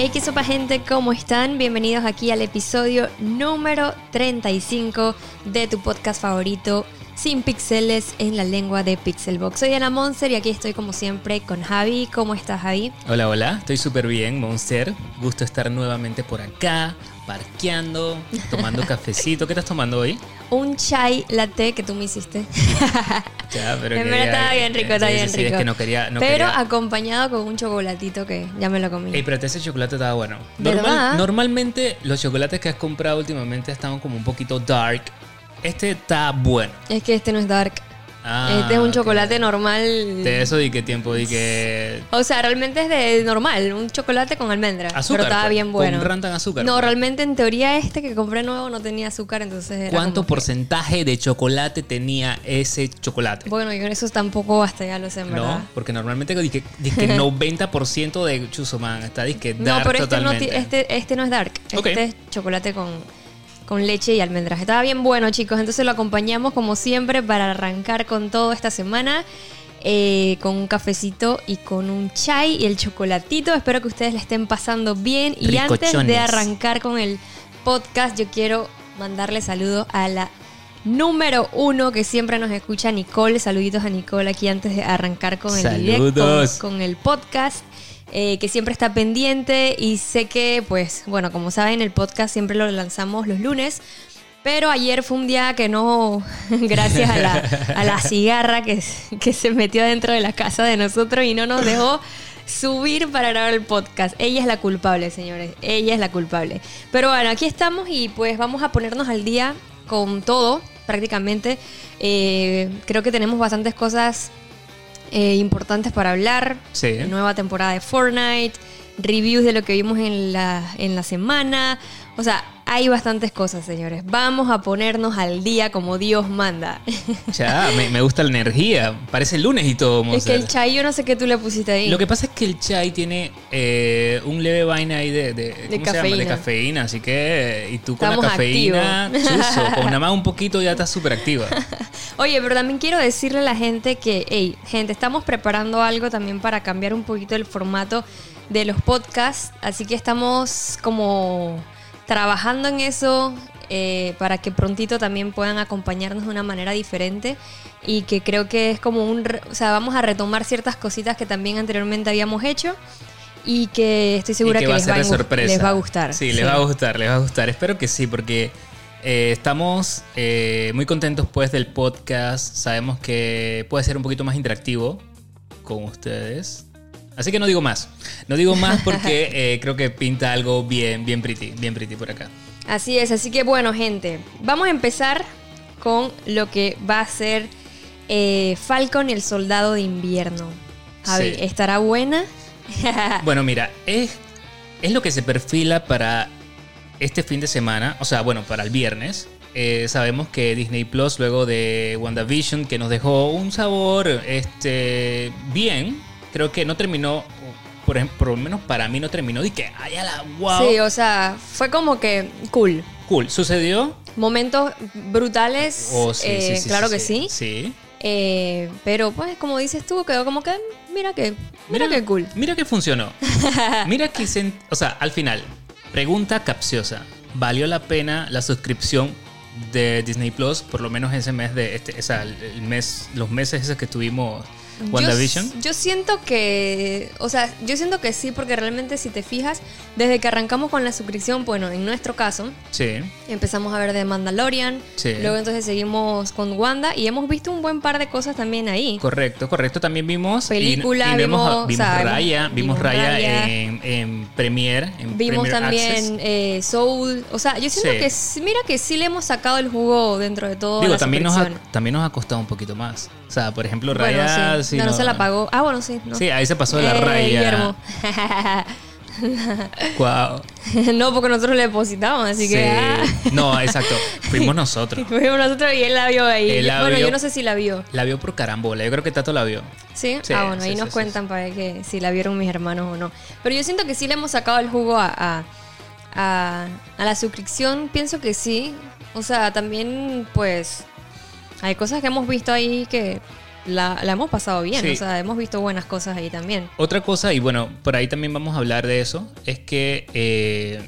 Hey, qué sopa gente, ¿cómo están? Bienvenidos aquí al episodio número 35 de tu podcast favorito, Sin Pixeles en la lengua de Pixelbox. Soy Ana Monster y aquí estoy como siempre con Javi. ¿Cómo estás, Javi? Hola, hola, estoy súper bien, Monster. Gusto estar nuevamente por acá, parqueando, tomando cafecito. ¿Qué estás tomando hoy? Un chai latte que tú me hiciste. Ya, pero En verdad estaba bien rico, está sí, bien sí, rico. es que no quería. No Pero quería- acompañado con un chocolatito que ya me lo comí. Ey, pero ese chocolate estaba bueno. ¿Verdad? normalmente los chocolates que has comprado últimamente están como un poquito dark. Este está bueno. Es que este no es dark. Ah, este es un chocolate normal. De eso di que tiempo, di que. O sea, realmente es de normal, un chocolate con almendra. Azúcar. pero estaba pues, bien bueno. Con rantan azúcar. No, pues. realmente en teoría este que compré nuevo no tenía azúcar, entonces era ¿Cuánto que- porcentaje de chocolate tenía ese chocolate? Bueno, yo eso tampoco hasta ya lo sé, en verdad. No, porque normalmente dije, dije 90% de Chusoman está disque No, dark pero este no, totalmente. este, este no es dark. Este es chocolate con, con leche y almendras. Estaba bien bueno, chicos. Entonces lo acompañamos como siempre para arrancar con todo esta semana. eh, con un cafecito y con un chai y el chocolatito. Espero que ustedes le estén pasando bien. Y antes de arrancar con el podcast, yo quiero mandarle saludos a la número uno que siempre nos escucha, Nicole. Saluditos a Nicole aquí antes de arrancar con el directo, Saludos. con el podcast. Eh, que siempre está pendiente y sé que, pues, bueno, como saben, el podcast siempre lo lanzamos los lunes. Pero ayer fue un día que no, gracias a la, a la cigarra que, que se metió dentro de la casa de nosotros y no nos dejó subir para grabar el podcast. Ella es la culpable, señores. Ella es la culpable. Pero bueno, aquí estamos y pues vamos a ponernos al día con todo, prácticamente. Eh, creo que tenemos bastantes cosas eh, importantes para hablar. Sí. Nueva temporada de Fortnite, reviews de lo que vimos en la, en la semana. O sea, hay bastantes cosas, señores. Vamos a ponernos al día como Dios manda. Ya, me, me gusta la energía. Parece lunes y todo, es que el chai, yo no sé qué tú le pusiste ahí. Lo que pasa es que el chai tiene eh, un leve vaina ahí de, de, ¿cómo se llama? cafeína. de cafeína. Así que, y tú con Estamos la cafeína, chuzo, con nada más un poquito ya estás súper activa. Oye, pero también quiero decirle a la gente que, hey, gente, estamos preparando algo también para cambiar un poquito el formato de los podcasts. Así que estamos como trabajando en eso eh, para que prontito también puedan acompañarnos de una manera diferente. Y que creo que es como un... O sea, vamos a retomar ciertas cositas que también anteriormente habíamos hecho. Y que estoy segura que, que va a ser va les va a gustar. Sí, les va a gustar, les va a gustar. Espero que sí, porque eh, estamos eh, muy contentos pues del podcast. Sabemos que puede ser un poquito más interactivo con ustedes. Así que no digo más. No digo más porque eh, creo que pinta algo bien, bien pretty, bien pretty por acá. Así es, así que bueno, gente, vamos a empezar con lo que va a ser eh, Falcon y el Soldado de Invierno. Javi, Sí. ¿estará buena? Bueno, mira, es, es lo que se perfila para este fin de semana, o sea, bueno, para el viernes. Eh, sabemos que Disney Plus, luego de WandaVision, que nos dejó un sabor este, bien, creo que no terminó, por, ejemplo, por lo menos para mí no terminó, de que, ay, a la wow. Sí, o sea, fue como que cool. cool, sucedió. Momentos brutales, Oh, sí, eh, sí, sí, claro que sí. Sí. Eh, pero pues, como dices tú, quedó como que, mira que, mira, que cool. Mira que funcionó. mira que, se- o sea, al final, pregunta capciosa. ¿Valió la pena la suscripción de Disney Plus, por lo menos ese mes de este, o sea, el mes, los meses esos que tuvimos WandaVision? Yo, yo siento que, o sea, yo siento que sí, porque realmente si te fijas, desde que arrancamos con la suscripción, bueno, en nuestro caso, Sí. empezamos a ver de Mandalorian, Sí. luego entonces seguimos con Wanda y hemos visto un buen par de cosas también ahí. Correcto, correcto. También vimos. y- Película, y vimos, vimos, vimos o sea, Raya. vimos- Vimos, vimos Raya, en, en Premiere. En Vimos también eh, Soul, o sea, yo siento Sí. que mira que sí le hemos sacado el jugo dentro de todo. Digo, la también nos, ha, también nos ha costado un poquito más. O sea, por ejemplo, Bueno, Raya. sí. no, no se la pagó. Ah, bueno, sí. No. Sí, ahí se pasó de la Eh, raya. Guillermo. No, porque nosotros le depositamos, así que. ah. Sí. No, exacto. Fuimos nosotros. Fuimos nosotros y él la vio ahí. Él la bueno, vio. yo no sé si la vio. La vio por carambola. Yo creo que Tato la vio. ¿Sí? Sí, ah, bueno, sí, ahí nos cuentan para ver que si la vieron mis hermanos o no. Pero yo siento que sí le hemos sacado el jugo a, a, a- a la suscripción. Pienso que sí. O sea, también, pues, hay cosas que hemos visto ahí que la, la hemos pasado bien, Sí. o sea, hemos visto buenas cosas ahí también. Otra cosa, y bueno, por ahí también vamos a hablar de eso, es que eh,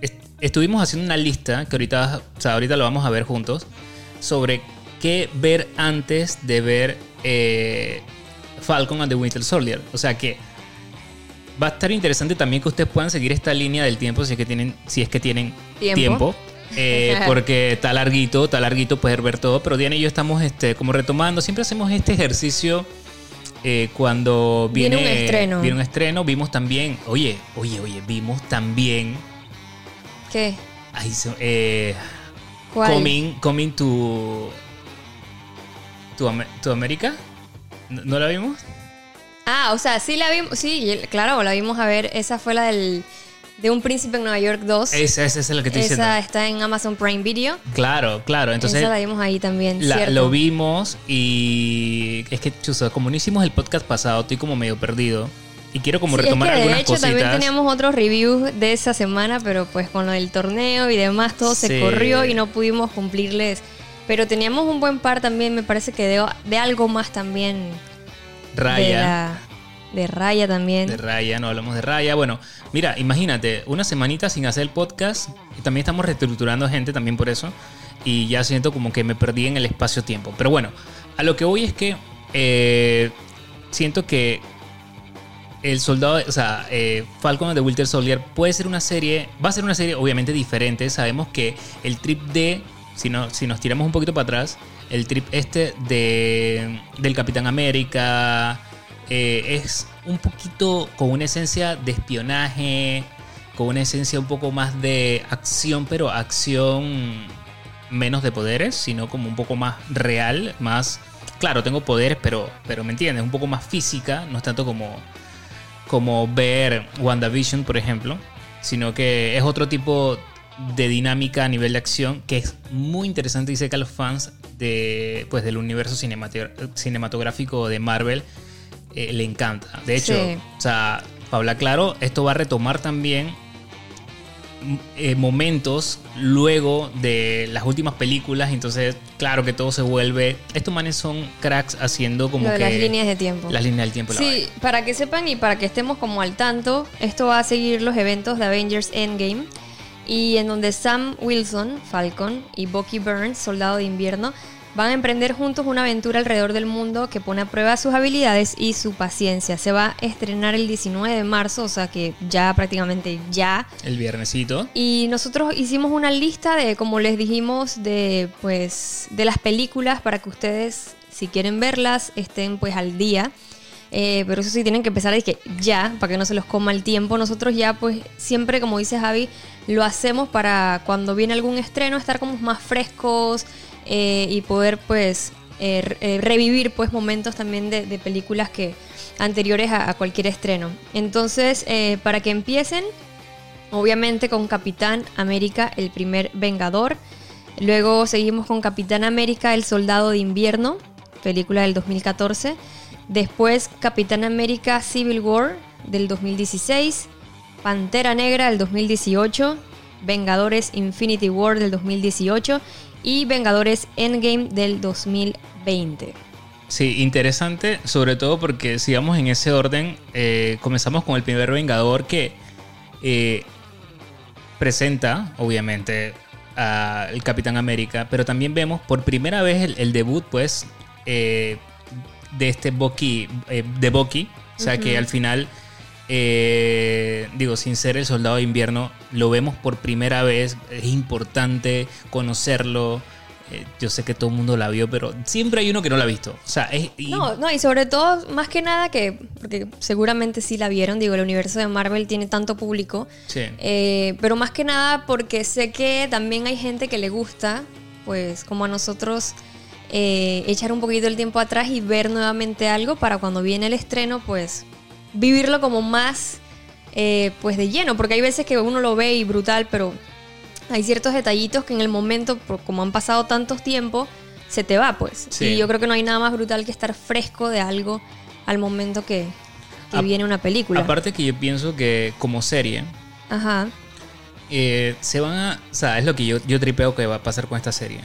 est- estuvimos haciendo una lista, que ahorita, o sea, ahorita lo vamos a ver juntos, sobre qué ver antes de ver eh, Falcon and the Winter Soldier. O sea que va a estar interesante también que ustedes puedan seguir esta línea del tiempo si es que tienen, si es que tienen Tiempo. tiempo. Eh, porque está larguito, está larguito poder ver todo, pero Diana y yo estamos este, como retomando, siempre hacemos este ejercicio eh, cuando Viene viene, un estreno. viene un estreno, vimos también, oye, oye, oye, vimos también, ¿Qué? ay, se- eh, ¿Cuál? coming, coming to, to, America, ¿No, no la vimos? Ah, o sea, sí la vimos, sí, claro, la vimos a ver, esa fue la del de un príncipe en Nueva York 2. Esa, esa es la que estoy diciendo. Esa está en Amazon Prime Video. Claro, claro, entonces Esa la vimos ahí también, lo vimos y es que, chusa, como no hicimos el podcast pasado, estoy como medio perdido y quiero como Sí, retomar es que algunas de hecho cositas. también teníamos otros reviews de esa semana, pero pues con lo del torneo y demás todo Sí. se corrió y no pudimos cumplirles. Pero teníamos un buen par también, me parece que de, de algo más también. Raya. De Raya también. De Raya, no hablamos de Raya. Bueno, mira, imagínate, una semanita sin hacer el podcast. También estamos reestructurando gente también por eso. Y ya siento como que me perdí en el espacio-tiempo. Pero bueno, a lo que voy es que eh, siento que el soldado, o sea, eh, Falcon the Winter Soldier puede ser una serie, va a ser una serie obviamente diferente. Sabemos que el trip de, si, no, si nos tiramos un poquito para atrás, el trip este de, del Capitán América eh, es un poquito con una esencia de espionaje, con una esencia un poco más de acción, pero acción menos de poderes, sino como un poco más real, más... Claro, tengo poderes, pero, pero me entiendes, un poco más física, no es tanto como, como ver WandaVision, por ejemplo, sino que es otro tipo de dinámica a nivel de acción que es muy interesante y sé que a los fans de, pues, del universo cinematográfico de Marvel eh, le encanta. De hecho, Sí. o sea, para hablar claro, esto va a retomar también m- eh, momentos luego de las últimas películas. Entonces, claro que todo se vuelve. Estos manes son cracks haciendo como Lo de que. las líneas de tiempo. Las líneas del tiempo. la Sí, para que sepan y para que estemos como al tanto, esto va a seguir los eventos de Avengers Endgame y en donde Sam Wilson, Falcon, y Bucky Burns, Soldado de Invierno, van a emprender juntos una aventura alrededor del mundo que pone a prueba sus habilidades y su paciencia. Se va a estrenar el 19 de marzo, o sea que ya prácticamente ya. El viernesito. Y nosotros hicimos una lista de, como les dijimos, de pues de las películas para que ustedes, si quieren verlas, estén pues al día. Eh, pero eso sí tienen que empezar de que ya, para que no se los coma el tiempo. Nosotros ya pues siempre, como dice Javi, lo hacemos para cuando viene algún estreno estar como más frescos eh, y poder pues eh, eh, revivir pues momentos también de, películas que anteriores a, a cualquier estreno. Entonces, para que empiecen, Obviamente con Capitán América, el primer Vengador. Luego seguimos con Capitán América, el Soldado de Invierno, película del 2014. Después Capitán América Civil War del 2016. Pantera Negra del 2018. Vengadores Infinity War del 2018. Y Vengadores Endgame del 2020. Sí, interesante, sobre todo porque si vamos en ese orden, eh, comenzamos con el primer Vengador que eh, presenta, obviamente, al Capitán América, pero también vemos por primera vez el, el debut, pues, eh, de este Bucky, de Bucky, o sea que al final, eh, digo, sin ser el soldado de invierno, lo vemos por primera vez, es importante conocerlo. Eh, Yo sé que todo el mundo la vio, pero siempre hay uno que no la ha visto. O sea, es, y- No, no, y sobre todo, más que nada que, porque seguramente sí la vieron, digo, el universo de Marvel tiene tanto público, Sí. eh, pero más que nada porque sé que también hay gente que le gusta, pues como a nosotros, eh, echar un poquito el tiempo atrás y ver nuevamente algo para cuando viene el estreno, pues vivirlo como más, eh, pues de lleno, porque hay veces que uno lo ve y brutal, pero hay ciertos detallitos que en el momento, como han pasado tantos tiempos, se te va, pues. Sí. Y yo creo que no hay nada más brutal que estar fresco de algo al momento que, que A- viene una película. Aparte que yo pienso que como serie, Ajá. eh, se van a... O sea, es lo que yo, yo tripeo que va a pasar con esta serie.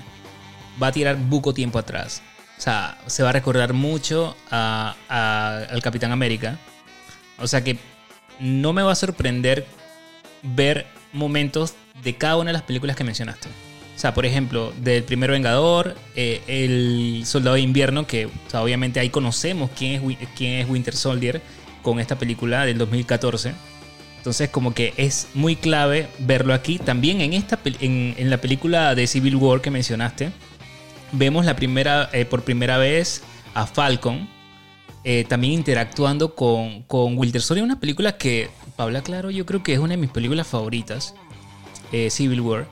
Va a tirar buco tiempo atrás. O sea, se va a recordar mucho a- a- al Capitán América. O sea que no me va a sorprender ver momentos de cada una de las películas que mencionaste. O sea, por ejemplo, del primer Vengador, eh, el Soldado de Invierno, que obviamente ahí conocemos quién es, quién es Winter Soldier con esta película del 2014. Entonces, como que es muy clave verlo aquí. También en, esta, en, en la película de Civil War que mencionaste, vemos la primera, eh, por primera vez a Falcon eh, también interactuando con, con Winter Soldier. Una película que, Paula Claro, yo creo que es una de mis películas favoritas, eh, Civil War.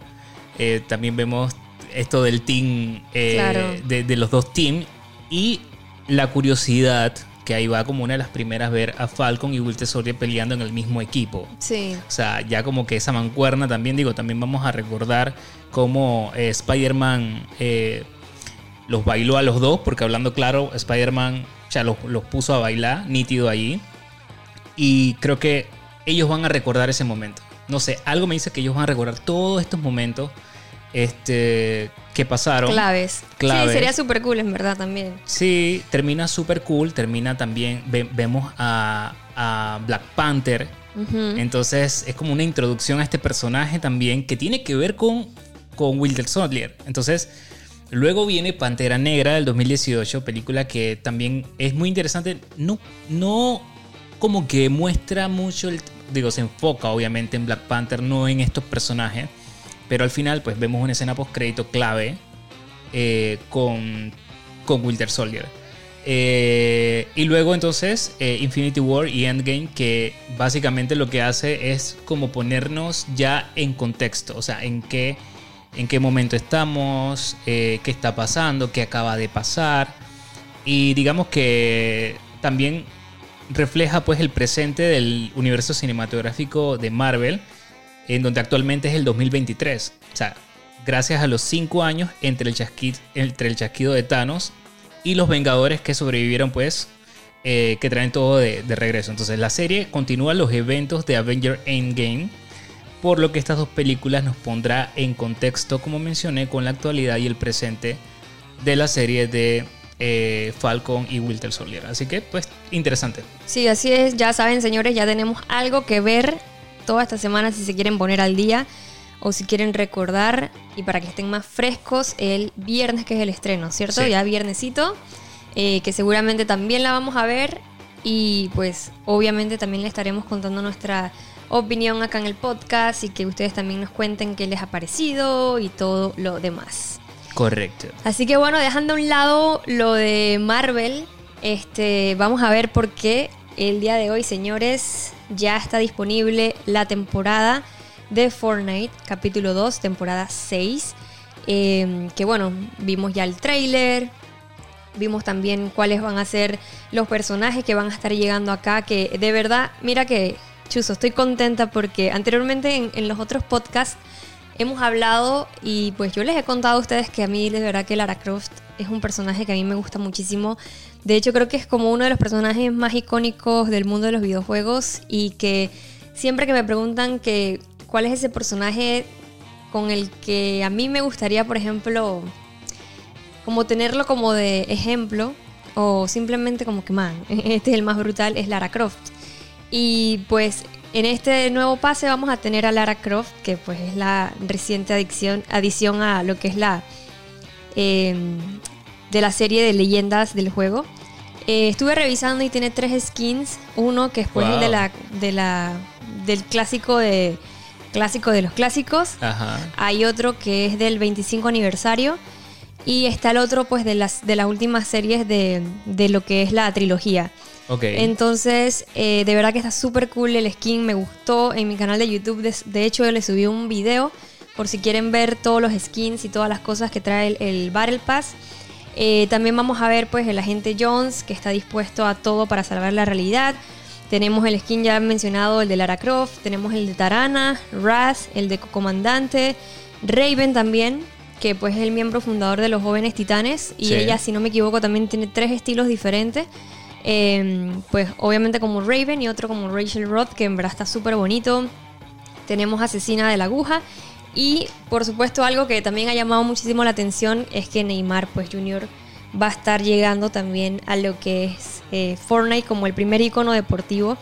Eh, también vemos esto del team, Claro. de, de los dos teams. Y la curiosidad, que ahí va como una de las primeras ver a Falcon y Winter Soldier peleando en el mismo equipo. Sí. O sea, ya como que esa mancuerna también, digo, también vamos a recordar cómo Spider-Man los bailó a los dos, porque hablando claro, Spider-Man ya los, los puso a bailar, nítido ahí. Y creo que ellos van a recordar ese momento. No sé, algo me dice que ellos van a recordar todos estos momentos este, que pasaron. Claves. Claves. Sí, sería súper cool, en verdad, también. Sí, termina súper cool. Termina también, ve- vemos a, a Black Panther. Entonces es como una introducción a este personaje también que tiene que ver con, con Winter Soldier. Entonces luego viene Pantera Negra del 2018, película que también es muy interesante. No, no como que muestra mucho, el, digo, se enfoca obviamente en Black Panther, no en estos personajes. Pero al final pues vemos una escena post crédito clave eh, con, con Winter Soldier. Eh, y luego entonces eh, Infinity War y Endgame que básicamente lo que hace es como ponernos ya en contexto, o sea, en qué, en qué momento estamos, eh, qué está pasando, qué acaba de pasar. Y digamos que también refleja pues el presente del universo cinematográfico de Marvel, en donde actualmente es el 2023. O sea, gracias a los cinco años entre el, chasquido de Thanos y los Vengadores que sobrevivieron, pues, eh, que traen todo de, de regreso. Entonces, la serie continúa los eventos de Avenger Endgame, por lo que estas dos películas nos pondrá en contexto, como mencioné, con la actualidad y el presente de la serie de eh, Falcon y Winter Soldier. Así que, pues, interesante. Sí, así es. Ya saben, señores, ya tenemos algo que ver toda esta semana si se quieren poner al día o si quieren recordar y para que estén más frescos el viernes que es el estreno, ¿cierto? Sí. Ya viernesito, eh, que seguramente también la vamos a ver y pues obviamente también le estaremos contando nuestra opinión acá en el podcast y que ustedes también nos cuenten qué les ha parecido y todo lo demás. Correcto. Así que bueno, dejando a un lado lo de Marvel, este, vamos a ver por qué el día de hoy, señores, ya está disponible la temporada de Fortnite, capítulo 2, temporada 6. Eh, que bueno, vimos ya el trailer, vimos también cuáles van a ser los personajes que van a estar llegando acá, que de verdad, mira que, Chuso, estoy contenta porque anteriormente en, en los otros podcasts hemos hablado y pues yo les he contado a ustedes que a mí de verdad que Lara Croft es un personaje que a mí me gusta muchísimo. De hecho creo que es como uno de los personajes más icónicos del mundo de los videojuegos y que siempre que me preguntan que cuál es ese personaje con el que a mí me gustaría, por ejemplo, como tenerlo como de ejemplo o simplemente como que, man, este es el más brutal, es Lara Croft. Y pues en este nuevo pase vamos a tener a Lara Croft, que pues es la reciente adicción, adición a lo que es la eh, de la serie de leyendas del juego. Eh, estuve revisando y tiene tres skins. Uno que es pues el de la, de la, del clásico de clásico de los clásicos. Ajá. Hay otro que es del 25 aniversario. Y está el otro, pues, de las, de las últimas series de, de lo que es la trilogía. Ok. Entonces, eh, de verdad que está súper cool el skin, me gustó. En mi canal de YouTube, de, de hecho, yo le subí un video por si quieren ver todos los skins y todas las cosas que trae el, el Battle Pass. Eh, también vamos a ver, pues, el agente Jones, que está dispuesto a todo para salvar la realidad. Tenemos el skin ya mencionado, el de Lara Croft. Tenemos el de Tarana, Raz, el de Comandante, Raven también, que pues es el miembro fundador de los Jóvenes Titanes. Y Sí. ella, si no me equivoco, también tiene tres estilos diferentes. Eh, pues obviamente como Raven y otro como Rachel Roth, que en verdad está súper bonito. Tenemos Asesina de la Aguja. Y por supuesto algo que también ha llamado muchísimo la atención es que Neymar pues Junior va a estar llegando también a lo que es eh, Fortnite como el primer icono deportivo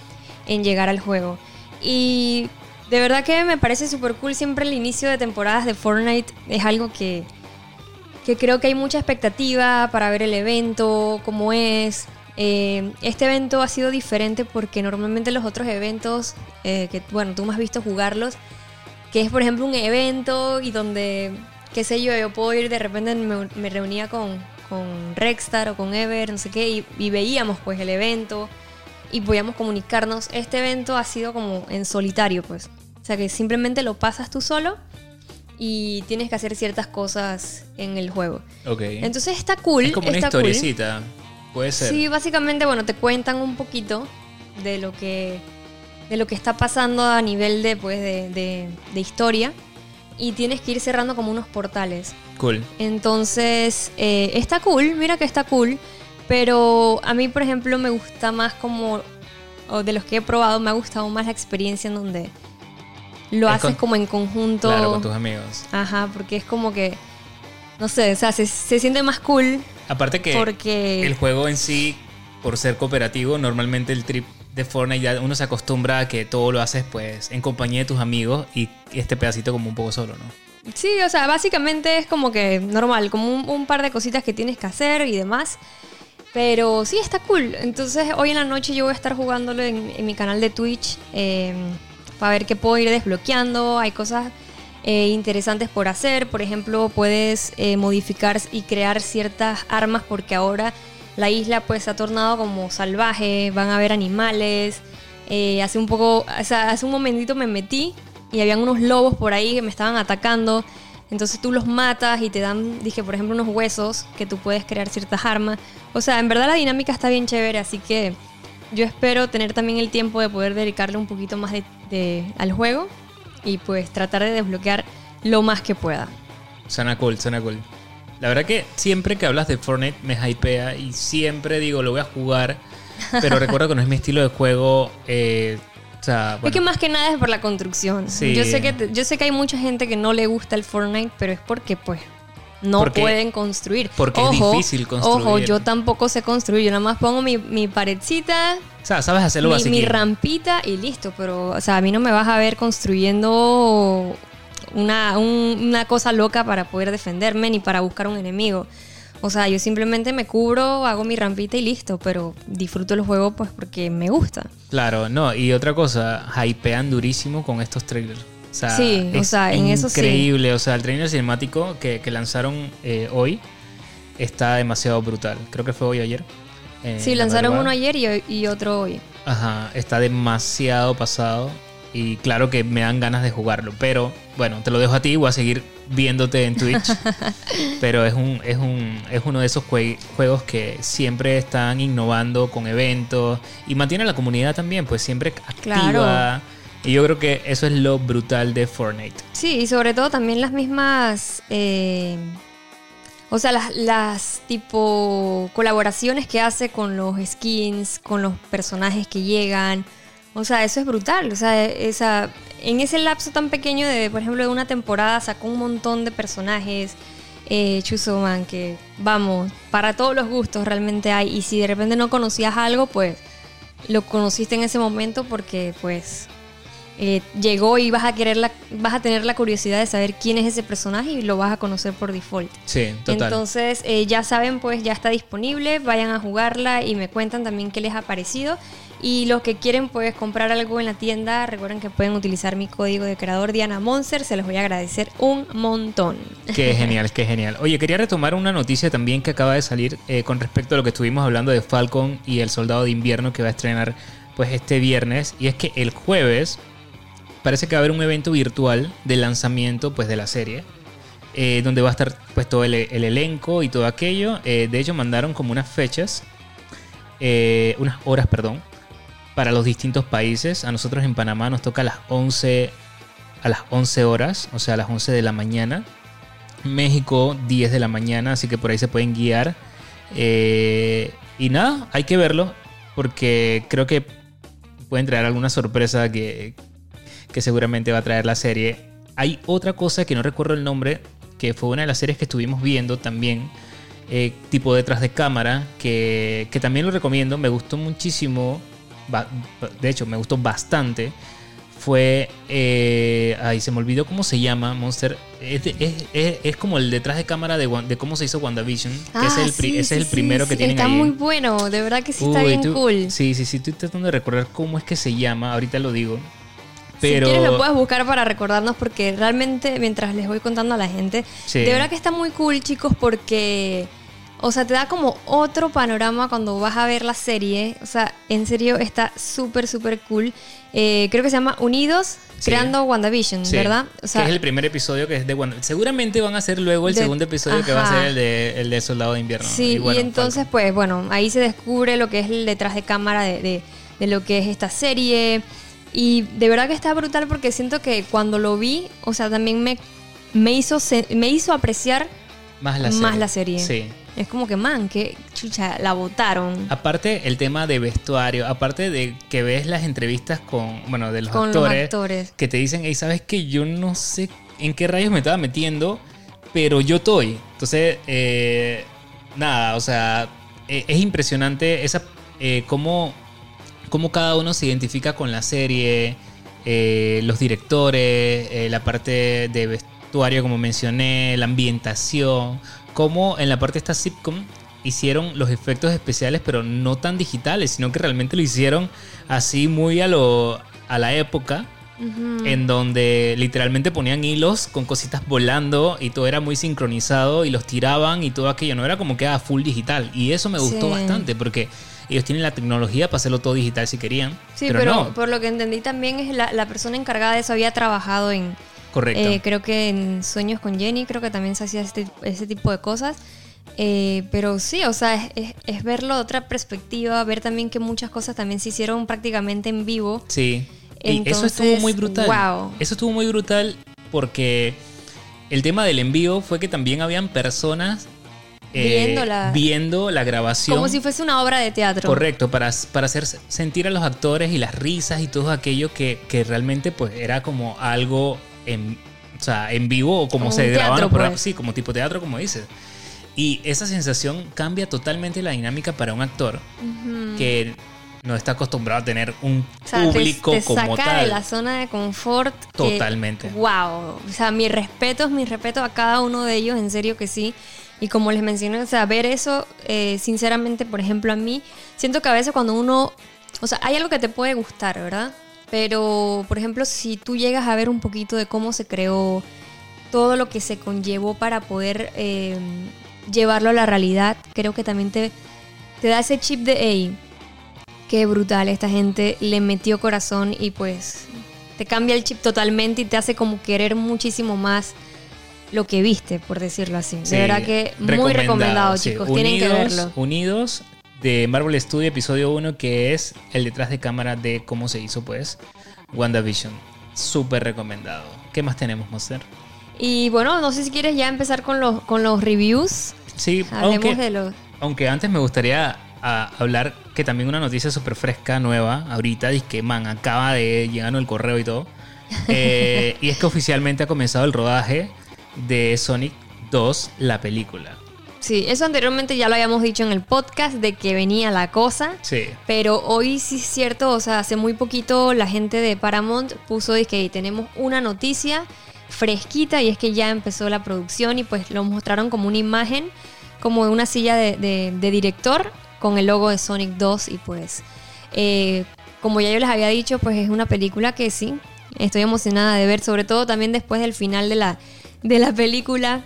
en llegar al juego. Y de verdad que me parece súper cool siempre el inicio de temporadas de Fortnite. Es algo que, que creo que hay mucha expectativa para ver el evento, cómo es. Eh, este evento ha sido diferente porque normalmente los otros eventos, eh, que bueno, tú me has visto jugarlos, que es por ejemplo un evento y donde, qué sé yo, yo puedo ir de repente me, me reunía con, con Rexstar o con Ever, no sé qué, y, y veíamos pues el evento y podíamos comunicarnos. Este evento ha sido como en solitario, pues. O sea que simplemente lo pasas tú solo y tienes que hacer ciertas cosas en el juego. Ok. Entonces está cool. es como una está cool. Puede ser. Sí, básicamente, bueno, te cuentan un poquito de lo que de lo que está pasando a nivel de, pues, de, de- de historia y tienes que ir cerrando como unos portales. Cool. Entonces, eh, está cool, mira que está cool, pero a mí, por ejemplo, me gusta más como, o de los que he probado, me ha gustado más la experiencia en donde lo Es haces con- como en conjunto. Claro, con tus amigos. Ajá, porque es como que, no sé, o sea, se, se siente más cool Aparte que porque... el juego en sí, por ser cooperativo, normalmente el trip de Fortnite ya uno se acostumbra a que todo lo haces pues en compañía de tus amigos y este pedacito como un poco solo, ¿no? Sí, o sea, básicamente es como que normal, como un, un par de cositas que tienes que hacer y demás. Pero sí, está cool. Entonces, hoy en la noche yo voy a estar jugándolo en, en mi canal de Twitch eh, para ver qué puedo ir desbloqueando. Hay cosas eh, interesantes por hacer. Por ejemplo, puedes eh, modificar y crear ciertas armas porque ahora la isla pues se ha tornado como salvaje. Van a haber animales. Eh, hace un poco, hace un momentito me metí y habían unos lobos por ahí que me estaban atacando. Entonces tú los matas y te dan, dije, por ejemplo, unos huesos que tú puedes crear ciertas armas. O sea, en verdad la dinámica está bien chévere, así que yo espero tener también el tiempo de poder dedicarle un poquito más al juego y pues tratar de desbloquear lo más que pueda. Suena cool, suena cool. La verdad que siempre que hablas de Fortnite me hypea y siempre digo, lo voy a jugar, pero recuerdo que no es mi estilo de juego. eh, o sea, Es que más que nada es por la construcción. Sí. Yo sé que yo sé que hay mucha gente que no le gusta el Fortnite, pero es porque pues no Porque- pueden construir. porque es difícil construir. Ojo, yo tampoco sé construir. Yo nada más pongo mi, mi paredcita, o sea, sabes hacerlo mi, mi rampita y listo. Pero, o sea, a mí no me vas a ver construyendo una, un- una cosa loca para poder defenderme ni para buscar un enemigo. O sea, yo simplemente me cubro, hago mi rampita y listo, pero disfruto el juego pues porque me gusta. Claro, no, y otra cosa, hypean durísimo con estos trailers. O sea, Sí, o es sea, en eso sí. increíble. O sea, el trailer cinemático que, que lanzaron eh, hoy está demasiado brutal. Creo que fue hoy o ayer. Eh, Sí, la lanzaron uno ayer y, y otro hoy. Ajá, está demasiado pasado. Y claro que me dan ganas de jugarlo. Pero bueno, te lo dejo a ti. Voy a seguir viéndote en Twitch. pero es un, es un, es uno de esos jue- juegos que siempre están innovando con eventos. Y mantiene a la comunidad también, pues siempre activa. Claro. Y yo creo que eso es lo brutal de Fortnite. Sí, y sobre todo también las mismas. eh, o sea, las, las tipo colaboraciones que hace con los skins, con los personajes que llegan. O sea, eso es brutal. O sea, esa, en ese lapso tan pequeño de, por ejemplo, de una temporada sacó un montón de personajes. Eh, Chusoman, que vamos, para todos los gustos realmente hay. Y si de repente no conocías algo, pues lo conociste en ese momento porque pues eh, llegó y vas a querer la, vas a tener la curiosidad de saber quién es ese personaje y lo vas a conocer por default. Sí, total. Entonces, eh, ya saben, pues ya está disponible, vayan a jugarla y me cuentan también qué les ha parecido. Y los que quieren pues comprar algo en la tienda, recuerden que pueden utilizar mi código de creador Diana Monster, se los voy a agradecer un montón. Qué genial, qué genial. Oye, quería retomar una noticia también que acaba de salir eh, con respecto a lo que estuvimos hablando de Falcon y el Soldado de Invierno que va a estrenar pues este viernes. Y es que el jueves parece que va a haber un evento virtual de lanzamiento pues de la serie. eh, donde va a estar pues todo el, el elenco y todo aquello. Eh, de hecho mandaron como unas fechas, eh, unas horas, perdón, para los distintos países. A nosotros en Panamá nos toca a las 11, a las 11 horas, o sea, a las 11 de la mañana. México 10 de la mañana, así que por ahí se pueden guiar. Y nada, hay que verlo porque creo que pueden traer alguna sorpresa que, que seguramente va a traer la serie. Hay otra cosa que no recuerdo el nombre, que fue una de las series que estuvimos viendo también eh, tipo detrás de cámara, que, que también lo recomiendo, me gustó muchísimo, de hecho me gustó bastante, fue, eh, ay, se me olvidó cómo se llama, Monster, es, es- es- es como el detrás de cámara de, cómo se hizo WandaVision, que es Ah, el, sí, ese sí, es el primero sí, que tienen Está ahí. muy bueno, de verdad que sí está bien tú- cool. Sí, sí, sí, estoy tratando de recordar cómo es que se llama, ahorita lo digo. Pero Si quieres lo puedes buscar para recordarnos porque realmente mientras les voy contando a la gente, Sí. de verdad que está muy cool chicos porque, o sea, te da como otro panorama cuando vas a ver la serie. O sea, en serio está súper, súper cool. Eh, creo que se llama Unidos Sí. creando WandaVision, Sí, ¿verdad? O sea, que es el primer episodio que es de Wanda. Seguramente van a hacer luego el De- segundo episodio que va a ser el de, el de Soldado de Invierno. Sí, y, bueno, entonces, Falcon. pues bueno, ahí se descubre lo que es el detrás de cámara de, de- de lo que es esta serie. Y de verdad que está brutal porque siento que cuando lo vi, o sea, también me, me, hizo, me hizo apreciar más la más serie. la serie. Sí. Es como que, man, que chucha, la votaron. Aparte el tema de vestuario, aparte de que ves las entrevistas con, bueno, de los Con los actores, que te dicen, hey, sabes que yo no sé en qué rayos me estaba metiendo, pero yo estoy. Entonces, eh, nada, o sea, eh, es impresionante esa eh, cómo, cómo cada uno se identifica con la serie, eh, los directores, eh, la parte de vestuario, como mencioné, la ambientación, cómo en la parte de esta sitcom hicieron los efectos especiales, pero no tan digitales, sino que realmente lo hicieron así muy a lo a la época en donde literalmente ponían hilos con cositas volando y todo era muy sincronizado y los tiraban y todo aquello, no era como que era full digital. Y eso me gustó Sí. bastante porque ellos tienen la tecnología para hacerlo todo digital si querían. Sí, pero, pero, no, por lo que entendí también es la, la persona encargada de eso había trabajado en, correcto. eh, creo que en Sueños con Jenny, creo que también se hacía este- ese tipo de cosas. Eh, pero sí, o sea, es, es- es verlo de otra perspectiva, ver también que muchas cosas también se hicieron prácticamente en vivo. Sí. Y eso estuvo Entonces, muy brutal. wow. Eso estuvo muy brutal porque el tema del envío fue que también habían personas eh, Viendo la- grabación. Como si fuese una obra de teatro. Correcto, para, para hacer sentir a los actores y las risas y todo aquello que, que realmente pues era como algo en, o sea, en vivo o como, Como se grababan los programas, pues. sí, como tipo teatro, como dices. Y esa sensación cambia totalmente la dinámica para un actor Ujú. que no está acostumbrado a tener un O sea, te- público te, como saca tal. de la zona de confort. que- Totalmente. wow. O sea, mi respeto es mi respeto a cada uno de ellos, en serio que sí. Y como les mencioné, o sea, ver eso, eh, sinceramente, por ejemplo, a mí, siento que a veces cuando uno. O sea, hay algo que te puede gustar, ¿verdad? Pero, por ejemplo, si tú llegas a ver un poquito de cómo se creó todo lo que se conllevó para poder eh, llevarlo a la realidad, creo que también te, te da ese chip de, hey, qué brutal, esta gente le metió corazón y pues te cambia el chip totalmente y te hace como querer muchísimo más lo que viste, por decirlo así. Sí, de verdad que muy recomendado, chicos, tienen que verlo. Unidos de Marvel Studio, episodio 1, que es el detrás de cámara de cómo se hizo, pues, WandaVision. Súper recomendado. ¿Qué más tenemos, Monster? Y bueno, no sé si quieres ya empezar con los, con los reviews. Sí, Hablemos aunque, de los... aunque antes me gustaría hablar que también una noticia súper fresca, nueva, ahorita, dice que, man, acaba de llegar el correo y todo. Eh, y es que oficialmente ha comenzado el rodaje de Sonic 2, la película. Sí, eso anteriormente ya lo habíamos dicho en el podcast de que venía la cosa. Sí. Pero hoy sí es cierto, o sea, hace muy poquito la gente de Paramount puso que tenemos una noticia fresquita y es que ya empezó la producción y pues lo mostraron como una imagen, como de una silla de, de- de director con el logo de Sonic 2 y pues eh, como ya yo les había dicho, pues es una película que sí, estoy emocionada de ver, sobre todo también después del final de la, de la película.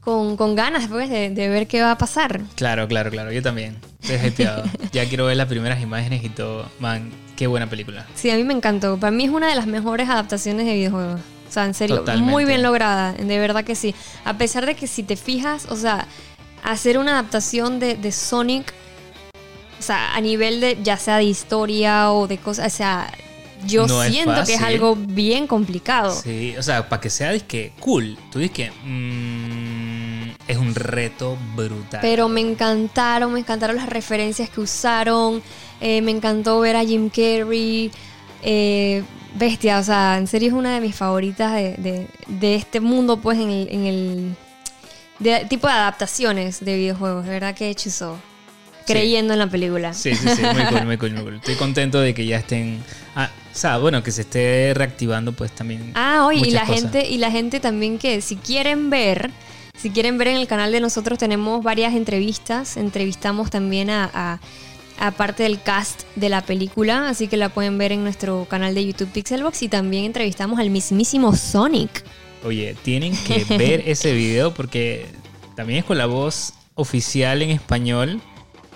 Con, con ganas pues, de, de ver qué va a pasar. Claro, claro, claro. Yo también. Estoy ya quiero ver las primeras imágenes y todo. Man, qué buena película. Sí, a mí me encantó. Para mí es una de las mejores adaptaciones de videojuegos. O sea, en serio, Totalmente. muy bien lograda. De verdad que sí. A pesar de que si te fijas, o sea, hacer una adaptación de, de Sonic, o sea, a nivel de ya sea de historia o de cosas, o sea, yo No es siento que es algo bien complicado. Sí, o sea, para que sea disque cool. Tú dices que mm, es un reto brutal. Pero me encantaron, me encantaron las referencias que usaron. eh, me encantó ver a Jim Carrey. eh, bestia, o sea, en serio es una de mis favoritas de, de- de este mundo, pues, en el, en el- de tipo de adaptaciones de videojuegos. De verdad que hechizo. Creyendo en la película. Sí, sí, sí, muy cool, muy cool, muy cool. Estoy contento de que ya estén. Ah, o sea, bueno, que se esté reactivando, pues también. Ah, oye, y la cosas. gente, y la gente también que si quieren ver, si quieren ver en el canal de nosotros tenemos varias entrevistas. Entrevistamos también a, a- a parte del cast de la película, así que la pueden ver en nuestro canal de YouTube Pixelbox y también entrevistamos al mismísimo Sonic. Oye, tienen que ver ese video porque también es con la voz oficial en español,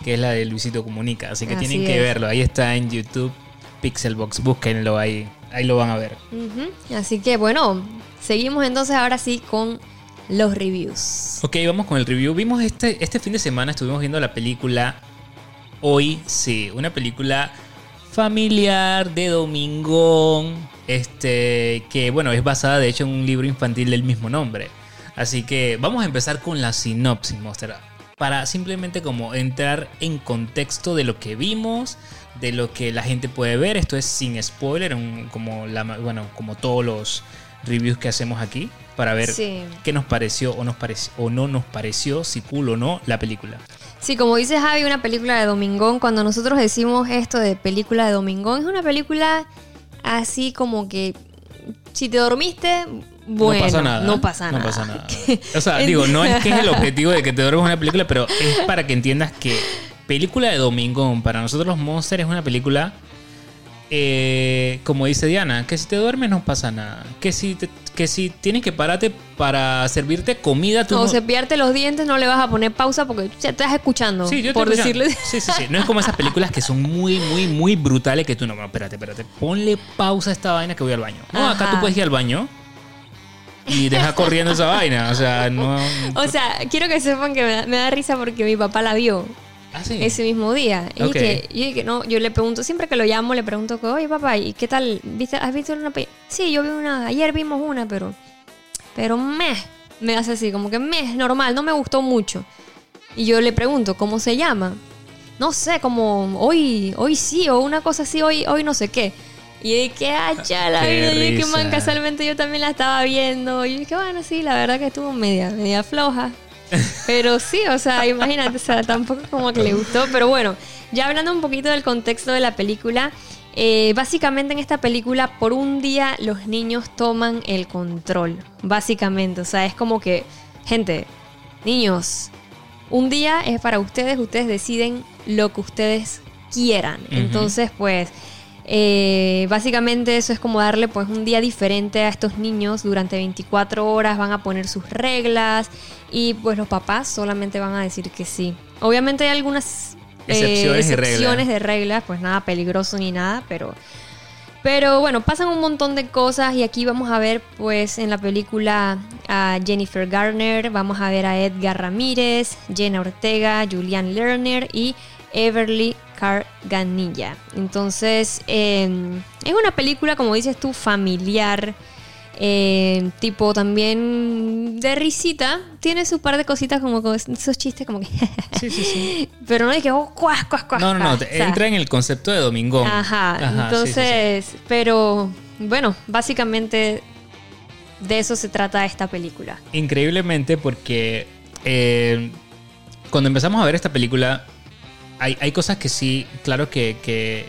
que es la de Luisito Comunica. Así que Así tienen que verlo. Ahí está en YouTube, Pixelbox. Búsquenlo ahí. Ahí lo van a ver. Así que bueno, seguimos entonces ahora sí con los reviews. Ok, vamos con el review. Vimos este, este fin de semana, estuvimos viendo la película Hoy sí, una película familiar de Domingón, este, que bueno, es basada de hecho en un libro infantil del mismo nombre. Así que vamos a empezar con la sinopsis, Monster, para simplemente como entrar en contexto de lo que vimos, de lo que la gente puede ver. Esto es sin spoiler, un- como, la, bueno, como todos los reviews que hacemos aquí, para ver Sí. qué nos pareció o, nos pareció, o no nos pareció, si cool o no, la película. Sí, como dice Javi, una película de Domingón. Cuando nosotros decimos esto de película de Domingón, es una película así como que si te dormiste, bueno, no pasa nada. No pasa nada. No pasa nada. O sea, digo, no es que es el objetivo de que te duermas una película, pero es para que entiendas que película de Domingón, para nosotros los Monsters, es una película, eh, como dice Diana, que si te duermes no pasa nada. Que si, te- que si tienes que pararte para servirte comida, tú o no... cepillarte los dientes, no le vas a poner pausa porque ya estás escuchando. Sí, yo te por decirle. Sí, sí, sí. No es como esas películas que son muy, muy, muy brutales que tú no, no, espérate, espérate. Ponle pausa a esta vaina que voy al baño. No, acá tú puedes ir al baño y deja corriendo esa vaina. O sea, no. O sea, quiero que sepan que me da, me da risa porque mi papá la vio Ah, sí. ese mismo día. Y Ok. que, y que no, yo le pregunto, siempre que lo llamo, le pregunto, que, oye papá, ¿y qué tal? ¿Viste, ¿Has visto una película? Sí, yo vi una, ayer vimos una, pero, pero me, me hace así, como que me, es normal, no me gustó mucho. Y yo le pregunto, ¿cómo se llama? No sé, como hoy, hoy sí, o una cosa así, hoy, hoy no sé qué. Y yo dije, hacha la vida, y dije, man, casualmente yo también la estaba viendo. Y yo dije, bueno, sí, la verdad que estuvo media, media floja. Pero sí, o sea, imagínate, o sea, tampoco como que le gustó. Pero bueno, ya hablando un poquito del contexto de la película, eh, básicamente en esta película, por un día los niños toman el control. Básicamente, o sea, es como que, gente, niños, un día es para ustedes, ustedes deciden lo que ustedes quieran. Entonces, pues, eh, básicamente eso es como darle pues un día diferente a estos niños durante 24 horas, van a poner sus reglas y pues los papás solamente van a decir que sí. Obviamente hay algunas eh, Excepciones de reglas, pues nada peligroso ni nada, pero... Pero bueno, pasan un montón de cosas y aquí vamos a ver pues en la película a Jennifer Garner, vamos a ver a Edgar Ramírez, Jenna Ortega, Julian Lerner y Everly Carganilla. Entonces, eh, es una película, como dices tú, familiar. eh, tipo también de risita. Tiene su par de cositas como con esos chistes como que... Sí, sí, sí. Pero no es que... Oh, cuas, cuas, cuas, No, no, no. cuas. te- O sea, entra en el concepto de Domingón. Ajá, sí, sí, sí. entonces, pero bueno, básicamente de eso se trata esta película. Increíblemente porque eh, cuando empezamos a ver esta película hay, hay cosas que sí, claro que, que,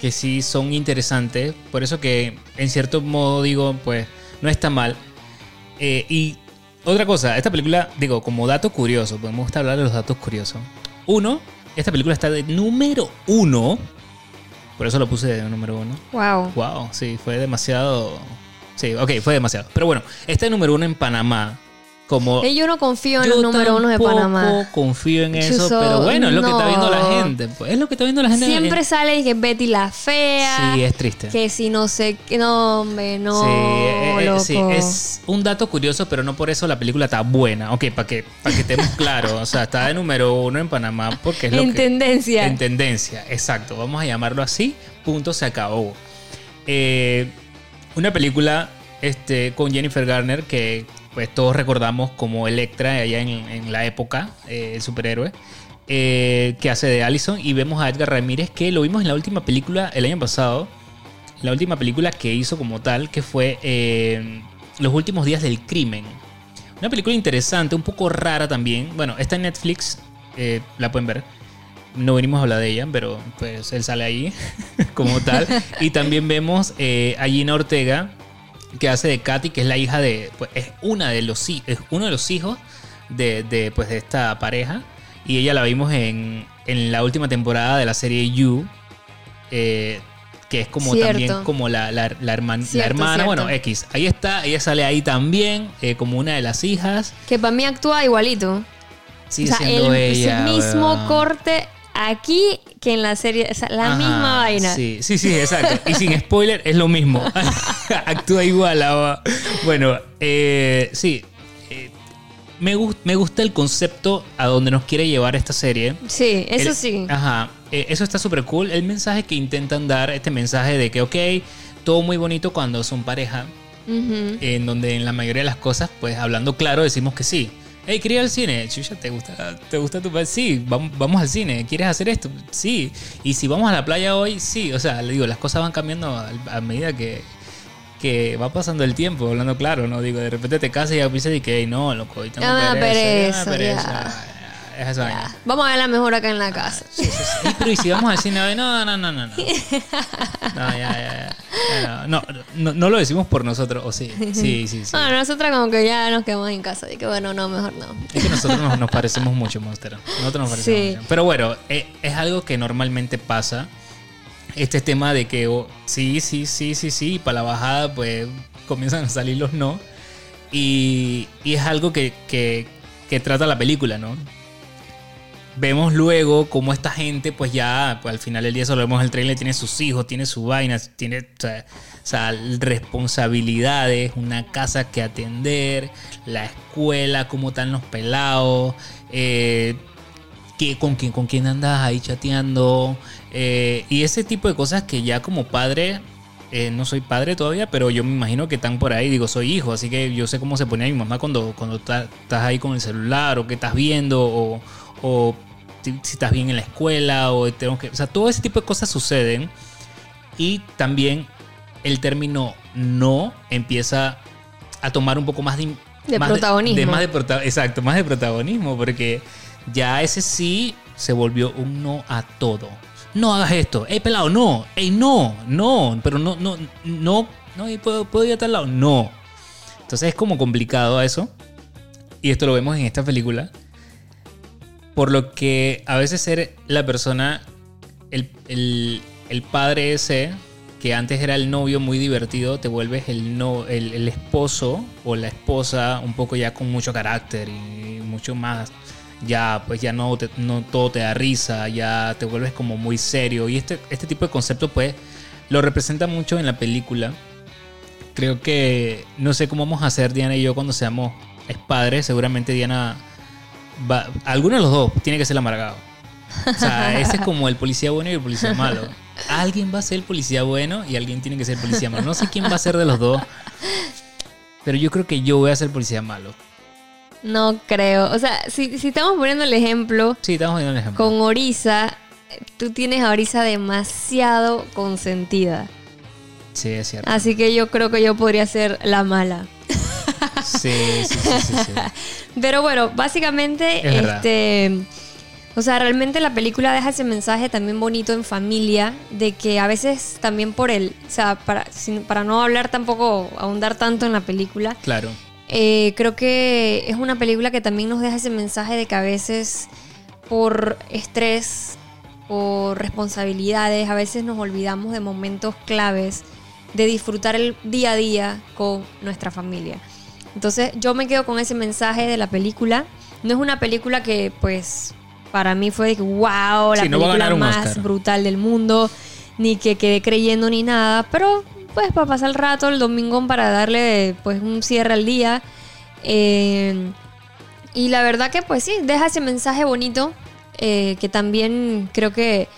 que sí son interesantes. Por eso que en cierto modo digo, pues no está mal. Eh, y otra cosa, esta película, digo, como dato curioso, podemos hablar de los datos curiosos. Uno, esta película está de número uno. Por eso lo puse de número uno. Wow. Wow, sí, fue demasiado. Sí, ok, fue demasiado. Pero bueno, está de número uno en Panamá. Como. yo no confío en Yo los número uno de Panamá. confío en eso, pero bueno, es lo que está viendo la gente. Pues, es lo que está viendo la gente. Siempre en- sale que Betty la fea. Sí, es triste. Que si no sé qué. No, hombre, no. sí, eh, eh, loco. sí, es un dato curioso, pero no por eso la película está buena. Ok, para que, para que estemos claros. O sea, está de número uno en Panamá porque es lo En que. tendencia. En tendencia, exacto. Vamos a llamarlo así. Punto, se acabó. Eh, una película este, con Jennifer Garner que pues todos recordamos como Electra allá en, en la época, eh, el superhéroe, eh, que hace de Allison. Y vemos a Edgar Ramírez que lo vimos en la última película el año pasado. La última película que hizo como tal, que fue eh, Los últimos días del crimen. Una película interesante, un poco rara también. Bueno, está en Netflix, eh, la pueden ver. No venimos a hablar de ella, pero pues él sale ahí como tal. y también vemos a Gina Ortega, que hace de Katy, que es la hija de. Pues, es una de los es uno de los hijos de, de, pues, de esta pareja. Y ella la vimos en, en la última temporada de la serie You. Eh, que es como Cierto. también como la, la, la herman- la hermana, cierto. bueno, X. Ahí está, ella sale ahí también, eh, como una de las hijas. Que para mí actúa igualito. Sigue o sea, siendo el, ella. el mismo aquí aquí que en la serie. O sea, la Ajá, misma vaina. Sí, sí, sí, exacto. Y sin spoiler, es lo mismo. Actúa igual. ah, Bueno, eh, sí. eh, me, gus- me gusta el concepto a donde nos quiere llevar esta serie. Sí, eso El- sí. Ajá. eh, eso está súper cool. El mensaje que intentan dar, este mensaje de que, ok, todo muy bonito cuando son pareja, en donde en la mayoría de las cosas, pues hablando claro, decimos que sí. Hey, quería ir al cine. Chucha, ¿te gusta, ¿te gusta tu país? Sí, vamos, vamos al cine. ¿Quieres hacer esto? Sí. Y si vamos a la playa hoy, sí. O sea, le digo, las cosas van cambiando a, a medida que, que va pasando el tiempo, hablando claro, ¿no? Digo, de repente te casas y ya piensas y que, "Ey, no, loco, hoy tengo Ah, pereza, pereza, ya. Es esa vaina. Vamos a verla mejor acá en la casa. Sí, sí, sí. Pero ¿y si vamos al cine hoy? No, no, no, no. No, no ya, ya, ya. No, no, no lo decimos por nosotros, o sí. Sí, sí, sí. Bueno, nosotras como que ya nos quedamos en casa. Y que bueno, no, mejor no. Es que nosotros nos, nos parecemos mucho, Monster. Nosotros nos parecemos Sí. mucho. Pero bueno, eh, es algo que normalmente pasa. Este tema de que oh, sí, sí, sí, sí, sí, y para la bajada pues comienzan a salir los no. Y, y es algo que, que, que trata la película, ¿no? Vemos luego cómo esta gente, pues ya, pues al final del día, solo vemos el trailer, tiene sus hijos, tiene sus vainas, tiene o responsabilidades, una casa que atender, la escuela, cómo están los pelados, eh, qué- con, quién, con quién andas ahí chateando, eh, y ese tipo de cosas que ya como padre, eh, no soy padre todavía, pero yo me imagino que están por ahí, digo, soy hijo, así que yo sé cómo se pone mi mamá cuando, cuando estás ahí con el celular o qué estás viendo o si, estás bien en la escuela o tenemos que... O sea, todo ese tipo de cosas suceden y también el término no empieza a tomar un poco más de... De más protagonismo. de más de prota- exacto, más de protagonismo porque ya ese sí se volvió un no a todo. No hagas esto. Ey, pelado, no. Ey, no, no. Pero no, no, no. No, y puedo, puedo ir a tal lado. No. Entonces es como complicado eso. Y esto lo vemos en esta película. Por lo que a veces ser la persona, el, el- el padre ese, que antes era el novio muy divertido, te vuelves el, no, el, el esposo o la esposa un poco ya con mucho carácter y mucho más. Ya, pues ya no, te- no todo te da risa, ya te vuelves como muy serio. Y este, este tipo de concepto, pues, lo representa mucho en la película. Creo que no sé cómo vamos a hacer Diana y yo cuando seamos padres. Seguramente Diana va. Alguno de los dos tiene que ser el amargado. O sea, ese es como el policía bueno y el policía malo. Alguien va a ser el policía bueno y alguien tiene que ser el policía malo. No sé quién va a ser de los dos. Pero yo creo que yo voy a ser el policía malo. No creo. O sea, si, si estamos poniendo el ejemplo Sí, estamos viendo un ejemplo. con Orisa, tú tienes a Orisa demasiado consentida. Sí, es cierto. Así que yo creo que yo podría ser la mala. Sí, sí, sí, sí. sí. Pero bueno, básicamente, Es verdad. este. O sea, realmente la película deja ese mensaje también bonito en familia, de que a veces también por el, o sea, para, sin- para no hablar tampoco, ahondar tanto en la película, Claro. eh, creo que es una película que también nos deja ese mensaje de que a veces por estrés, por responsabilidades, a veces nos olvidamos de momentos claves, de disfrutar el día a día con nuestra familia. Entonces yo me quedo con ese mensaje de la película. No es una película que pues para mí fue de que wow, la Sí, no película más Oscar. brutal del mundo, ni que quedé creyendo ni nada, pero pues para pasar el rato el domingo para darle pues un cierre al día. Eh, y la verdad que pues sí, deja ese mensaje bonito eh, que también creo que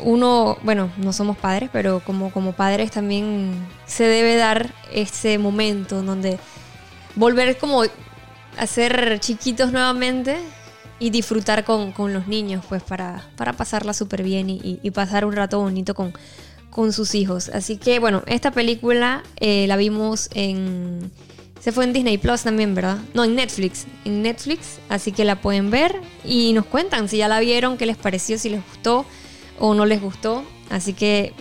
uno, bueno, no somos padres, pero como, como padres también se debe dar ese momento en donde volver como a ser chiquitos nuevamente y disfrutar con, con los niños, pues para, para pasarla súper bien y, y- pasar un rato bonito con, con sus hijos. Así que bueno, esta película eh, la vimos en Se fue en Disney Plus también, ¿verdad? No, en Netflix. En Netflix, así que la pueden ver y nos cuentan si ya la vieron, qué les pareció, si les gustó o no les gustó. Así que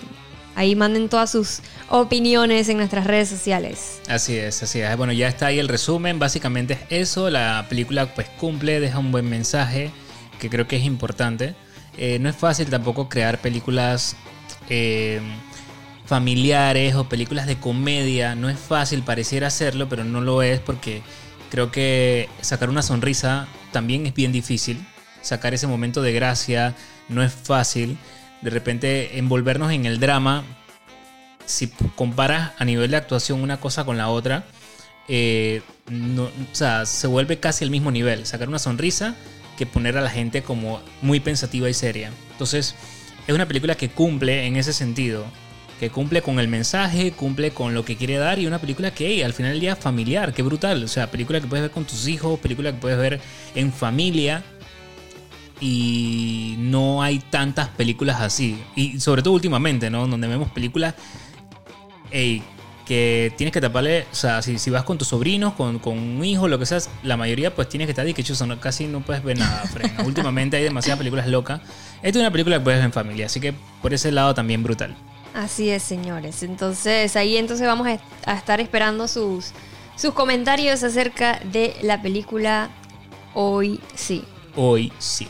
ahí manden todas sus opiniones en nuestras redes sociales. Así es, así es. Bueno, ya está ahí el resumen. Básicamente es eso. La película pues cumple, deja un buen mensaje que creo que es importante. Eh, no es fácil tampoco crear películas eh, familiares o películas de comedia. No es fácil, pareciera hacerlo, pero no lo es porque creo que sacar una sonrisa también es bien difícil. Sacar ese momento de gracia no es fácil. De repente envolvernos en el drama, si comparas a nivel de actuación una cosa con la otra, eh, no, o sea, se vuelve casi el mismo nivel. Sacar una sonrisa que poner a la gente como muy pensativa y seria. Entonces, es una película que cumple en ese sentido que cumple con el mensaje, cumple con lo que quiere dar y una película que al final del día familiar, qué brutal, o sea, película que puedes ver con tus hijos, película que puedes ver en familia y no hay tantas películas así y sobre todo últimamente, ¿no? Donde vemos películas que tienes que taparle, o sea, si, si vas con tus sobrinos, con, con, un hijo, lo que sea, la mayoría pues tienes que estar que no, casi no puedes ver nada, Últimamente hay demasiadas películas locas. Esta es una película que puedes ver en familia, así que por ese lado también brutal. Así es, señores. Entonces, ahí entonces vamos a estar esperando sus, sus comentarios acerca de la película Hoy sí. Hoy sí.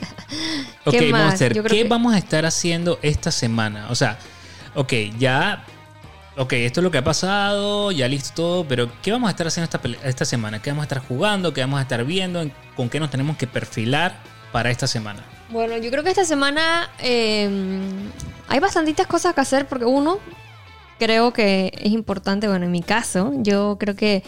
ok, vamos a hacer. ¿Qué vamos a estar haciendo esta semana? O sea, ok, ya. Ok, esto es lo que ha pasado, ya listo todo, pero ¿qué vamos a estar haciendo esta, esta semana? ¿Qué vamos a estar jugando? ¿Qué vamos a estar viendo? ¿Con qué nos tenemos que perfilar para esta semana? Bueno, yo creo que esta semana em, hay bastantitas cosas que hacer porque uno, creo que es importante, bueno, en mi caso, yo creo que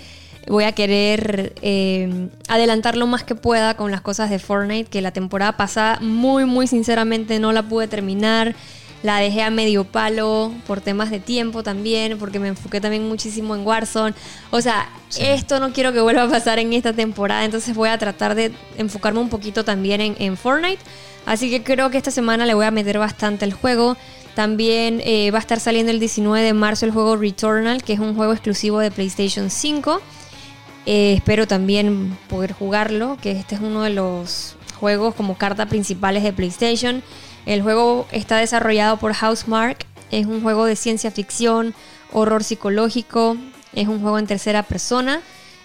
voy a querer em, adelantar lo más que pueda con las cosas de Fortnite, que la temporada pasada muy, muy sinceramente no la pude terminar. La dejé a medio palo por temas de tiempo también, porque me enfoqué también muchísimo en Warzone. O sea, esto no quiero que vuelva a pasar en esta temporada, entonces voy a tratar de enfocarme un poquito también en, en Fortnite. Así que creo que esta semana le voy a meter bastante el juego. También eh, va a estar saliendo el 19 de marzo el juego Returnal, que es un juego exclusivo de PlayStation 5. Eh, espero también poder jugarlo, que este es uno de los juegos como carta principales de PlayStation. El juego está desarrollado por Housemark. Es un juego de ciencia ficción, horror psicológico. Es un juego en tercera persona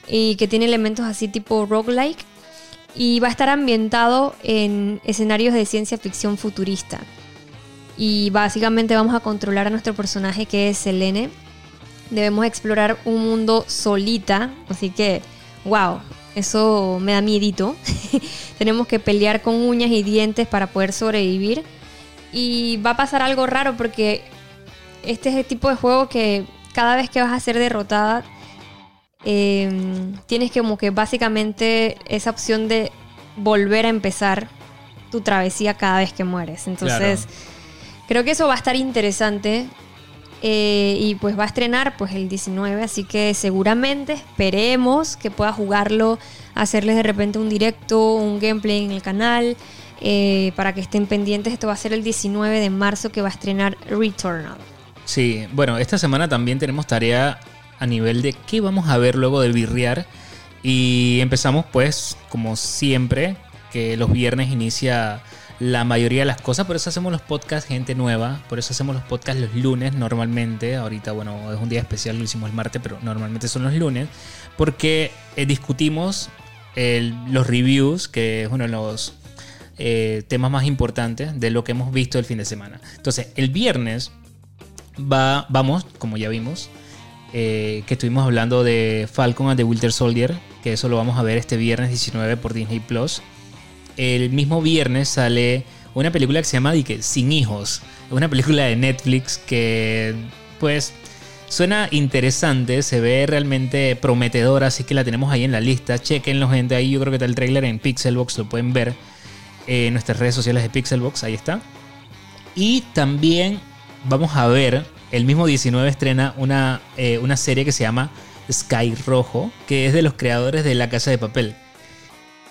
y que tiene elementos así tipo roguelike y va a estar ambientado en escenarios de ciencia ficción futurista. Y básicamente vamos a controlar a nuestro personaje que es Selene. Debemos explorar un mundo solita, así que, wow, eso me da miedito. Tenemos que pelear con uñas y dientes para poder sobrevivir. Y va a pasar algo raro porque este es el tipo de juego que cada vez que vas a ser derrotada Em, tienes que como que básicamente esa opción de volver a empezar tu travesía cada vez que mueres. Entonces, creo que eso va a estar interesante. Eh, y pues va a estrenar pues el 19, así que seguramente esperemos que pueda jugarlo, hacerles de repente un directo, un gameplay en el canal, eh, para que estén pendientes. Esto va a ser el 19 de marzo que va a estrenar Returnal. Sí, bueno, esta semana también tenemos tarea a nivel de qué vamos a ver luego de birrear. Y empezamos pues, como siempre, que los viernes inicia la mayoría de las cosas, por eso hacemos los podcasts gente nueva, por eso hacemos los podcasts los lunes normalmente, ahorita bueno, es un día especial, lo hicimos el martes, pero normalmente son los lunes, porque eh, discutimos los reviews, que es uno de los eh, temas más importantes de lo que hemos visto el fin de semana. Entonces, el viernes va, vamos, como ya vimos, eh, que estuvimos hablando de Falcon and the Winter Soldier, que eso lo vamos a ver este viernes 19 por Disney Plus. El mismo viernes sale una película que se llama Sin Hijos, una película de Netflix que pues suena interesante, se ve realmente prometedora, así que la tenemos ahí en la lista. Chequenlo gente, ahí yo creo que está el trailer en Pixelbox, lo pueden ver en nuestras redes sociales de Pixelbox, ahí está. Y también vamos a ver el mismo 19 estrena una, eh, una serie que se llama Sky Rojo, que es de los creadores de La Casa de Papel.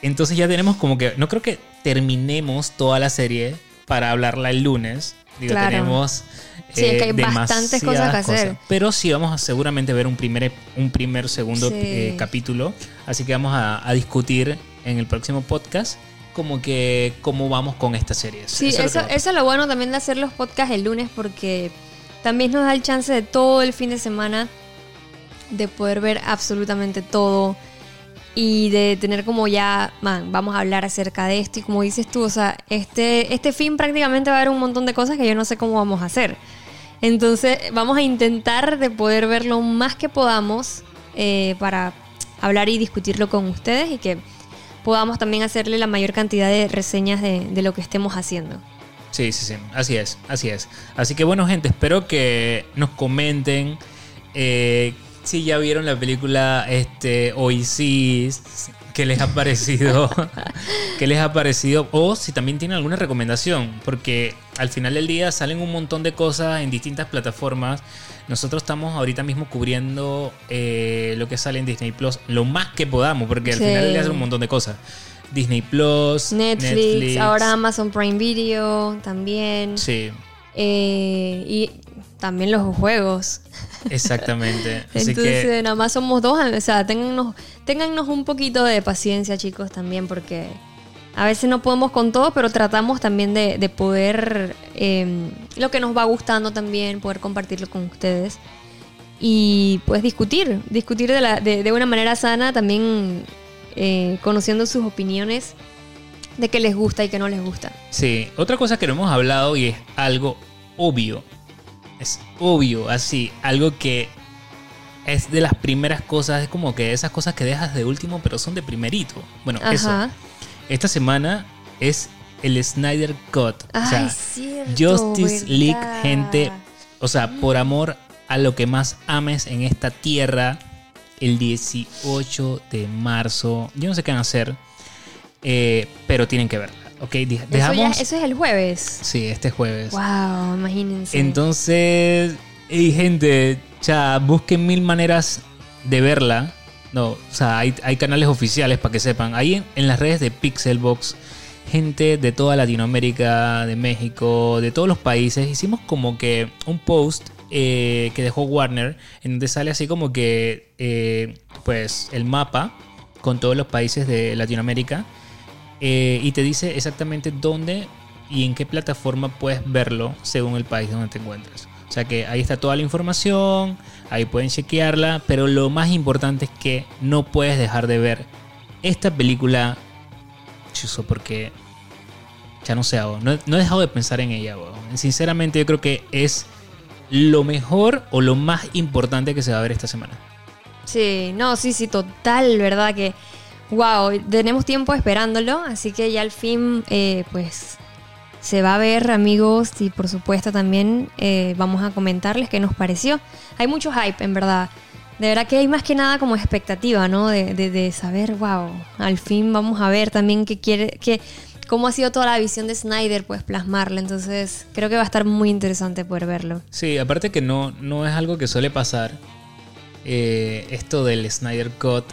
Entonces ya tenemos como que, no creo que terminemos toda la serie para hablarla el lunes, Digo, Claro. tenemos Sí, es que hay eh, bastantes cosas que hacer. Pero sí vamos a seguramente ver un primer, un primer segundo Sí. eh, capítulo. Así que vamos a, a discutir en el próximo podcast como que cómo vamos con esta serie. Sí, es eso, que- eso es lo bueno también de hacer los podcasts el lunes porque también nos da el chance de todo el fin de semana de poder ver absolutamente todo y de tener como ya, man, vamos a hablar acerca de esto y como dices tú, o sea, este, este fin prácticamente va a haber un montón de cosas que yo no sé cómo vamos a hacer. Entonces vamos a intentar de poder ver lo más que podamos eh, para hablar y discutirlo con ustedes y que podamos también hacerle la mayor cantidad de reseñas de, lo que estemos haciendo. Sí, sí, sí. Así es, así es. Así que bueno, gente, espero que nos comenten eh, si ya vieron la película este, sí, qué les ha parecido, qué les ha parecido, o si también tienen alguna recomendación, porque al final del día salen un montón de cosas en distintas plataformas. Nosotros estamos ahorita mismo cubriendo eh, lo que sale en Disney Plus lo más que podamos, porque al Sí. final del día salen un montón de cosas. Disney Plus, Netflix, ahora Amazon Prime Video también. Sí, Eh, y también los juegos. exactamente. Así Entonces, que nada más somos dos. O sea, téngannos, téngannos un poquito de paciencia, chicos, también, porque a veces no podemos con todo, pero tratamos también de, de poder, eh, lo que nos va gustando también, poder compartirlo con ustedes. Y pues discutir, discutir de, la, de, de una manera sana, también eh, conociendo sus opiniones de qué les gusta y qué no les gusta. sí, otra cosa que no hemos hablado y es algo obvio. Es obvio, así, algo que es de las primeras cosas, es como que esas cosas que dejas de último, pero son de primerito. Bueno, eso. Esta semana es el Snyder Cut. o Ay, sea, cierto, Justice League, gente. O sea, por amor a lo que más ames en esta tierra, el 18 de marzo. Yo no sé qué van a hacer, eh, pero tienen que verla. Ok, Eso, dejamos. ya- eso es el jueves. Sí, este jueves. Wow, imagínense. Entonces, hey, gente, ya busquen mil maneras de verla. No, o sea, hay, hay canales oficiales para que sepan. Ahí en, en las redes de Pixelbox, gente de toda Latinoamérica, de México, de todos los países, hicimos como que un post eh, que dejó Warner, en donde sale así como que, eh, pues, el mapa con todos los países de Latinoamérica eh, y te dice exactamente dónde y en qué plataforma puedes verlo según el país donde te encuentres. O sea que ahí está toda la información, ahí pueden chequearla, pero lo más importante es que no puedes dejar de ver esta película, chuzo, porque ya no sé, no, no he dejado de pensar en ella. Sinceramente yo creo que es lo mejor o lo más importante que se va a ver esta semana. Sí, no, sí, sí, total, ¿verdad? Que, wow, tenemos tiempo esperándolo, así que ya al fin, eh, pues, se va a ver, amigos, y por supuesto también eh, vamos a comentarles qué nos pareció. Hay mucho hype, en verdad. De verdad que hay más que nada como expectativa, ¿no? De, de- saber, wow, al fin vamos a ver también qué quiere, qué, cómo ha sido toda la visión de Snyder, pues plasmarla. Entonces, creo que va a estar muy interesante poder verlo. Sí, aparte que no, no es algo que suele pasar. eh, esto del Snyder Cut.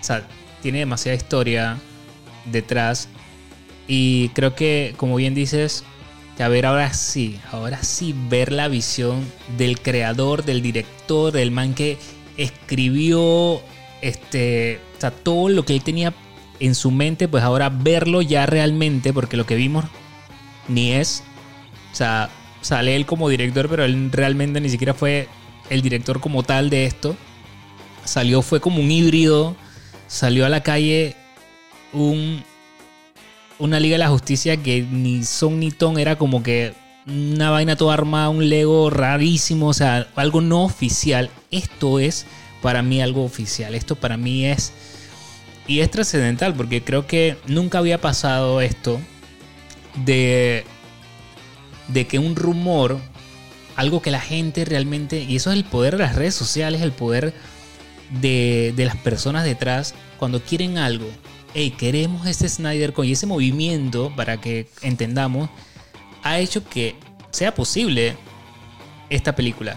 O sea, tiene demasiada historia detrás. Y creo que, como bien dices, a ver, ahora sí, ahora sí ver la visión del creador, del director, del man que escribió, este, o sea, todo lo que él tenía en su mente, pues ahora verlo ya realmente, porque lo que vimos ni es, o sea, sale él como director, pero él realmente ni siquiera fue el director como tal de esto. Salió, fue como un híbrido, salió a la calle un, una Liga de la Justicia que ni son ni ton, era como que una vaina toda armada, un Lego rarísimo, o sea, algo no oficial. Esto es para mí algo oficial, esto para mí es... Y es trascendental porque creo que nunca había pasado esto de, de que un rumor, algo que la gente realmente, y eso es el poder de las redes sociales, el poder de, de las personas detrás, cuando quieren algo, hey, queremos este Snyder con y ese movimiento, para que entendamos, ha hecho que sea posible esta película.